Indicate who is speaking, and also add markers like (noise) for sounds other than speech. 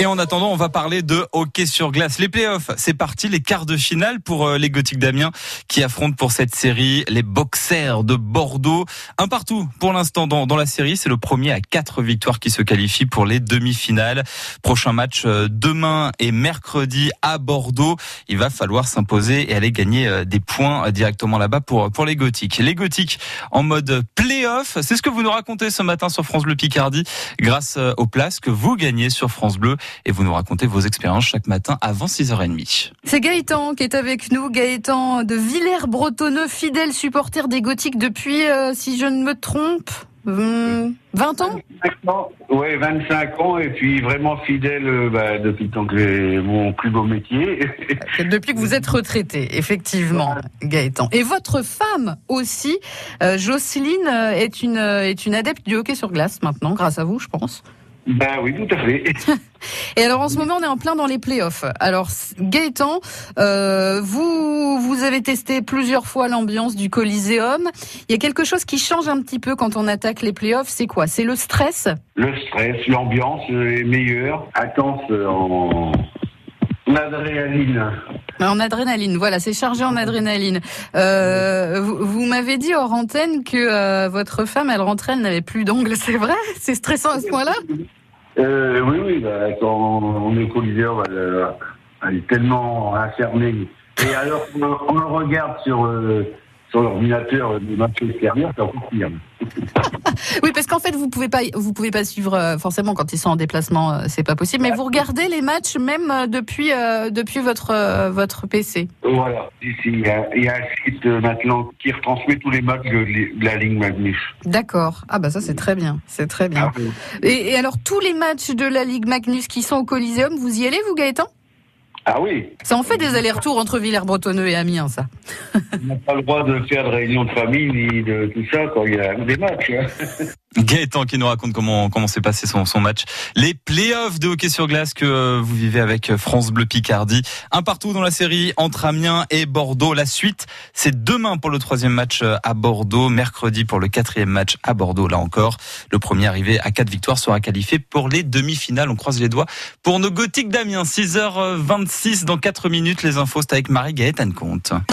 Speaker 1: Et en attendant, on va parler de hockey sur glace. Les playoffs, c'est parti, les quarts de finale pour euh, les Gothiques d'Amiens qui affrontent pour cette série les Boxers de Bordeaux. Un partout pour l'instant dans, dans la série. C'est le premier à quatre victoires qui se qualifie pour les demi-finales. Prochain match euh, demain et mercredi à Bordeaux. Il va falloir s'imposer et aller gagner euh, des points directement là-bas pour, pour les Gothiques. Les Gothiques en mode playoff, c'est ce que vous nous racontez ce matin sur France Bleu Picardie grâce aux places que vous gagnez sur France Bleu et vous nous racontez vos expériences chaque matin avant 6h30.
Speaker 2: C'est Gaëtan qui est avec nous, Gaëtan de Villers-Bretonneux, fidèle supporter des Gothiques depuis, euh, si je ne me trompe, 20 ans?
Speaker 3: Oui, 25 ans et puis vraiment fidèle euh, bah, depuis le temps que j'ai mon plus beau métier.
Speaker 2: depuis que vous êtes retraité, effectivement, Gaëtan. Et votre femme aussi, euh, Jocelyne, est une, est une adepte du hockey sur glace maintenant, grâce à vous, je pense.
Speaker 3: Ben oui, tout à fait. (laughs)
Speaker 2: Et alors en ce moment, on est en plein dans les playoffs. Alors Gaëtan, euh, vous vous avez testé plusieurs fois l'ambiance du Coliseum. Il y a quelque chose qui change un petit peu quand on attaque les playoffs. C'est quoi? C'est le stress?
Speaker 3: Le stress, l'ambiance est meilleure, intense en adrénaline.
Speaker 2: En adrénaline, voilà, c'est chargé en adrénaline. Euh, vous, vous m'avez dit hors antenne que euh, votre femme, elle rentrait, elle n'avait plus d'ongles, (laughs) c'est vrai? C'est stressant à ce point-là?
Speaker 3: Euh, Oui, oui, bah, quand on est coliseur, bah, elle est tellement infernée. Et alors, on, le regarde sur, euh, sur l'ordinateur du match extérieur, c'est encore pire. (laughs)
Speaker 2: oui, parce qu'en fait, vous pouvez pas, vous pouvez pas suivre euh, forcément quand ils sont en déplacement, euh, c'est pas possible. Mais vous regardez les matchs même euh, depuis depuis votre votre PC.
Speaker 3: Voilà. il y, a, il y a un site maintenant qui retransmet tous les matchs de, la Ligue Magnus.
Speaker 2: D'accord. Ah bah ça c'est très bien, c'est très bien. Ah et, et alors tous les matchs de la Ligue Magnus qui sont au Coliseum, vous y allez vous Gaëtan?
Speaker 3: Ah oui.
Speaker 2: Ça en fait des allers-retours entre Villers-Bretonneux et Amiens, ça.
Speaker 3: On n'a pas le droit de faire de réunions de famille ni de tout ça quand il y a des matchs. Hein.
Speaker 1: Gaëtan qui nous raconte comment comment s'est passé son, son match. Les playoffs de hockey sur glace que vous vivez avec France Bleu Picardie. Un partout dans la série entre Amiens et Bordeaux. La suite, c'est demain pour le troisième match à Bordeaux, mercredi pour le quatrième match à Bordeaux. Là encore, le premier arrivé à quatre victoires sera qualifié pour les demi-finales. On croise les doigts pour nos gothiques d'Amiens. 6h26 dans 4 minutes. Les infos, c'est avec Marie-Gaëtane Comte.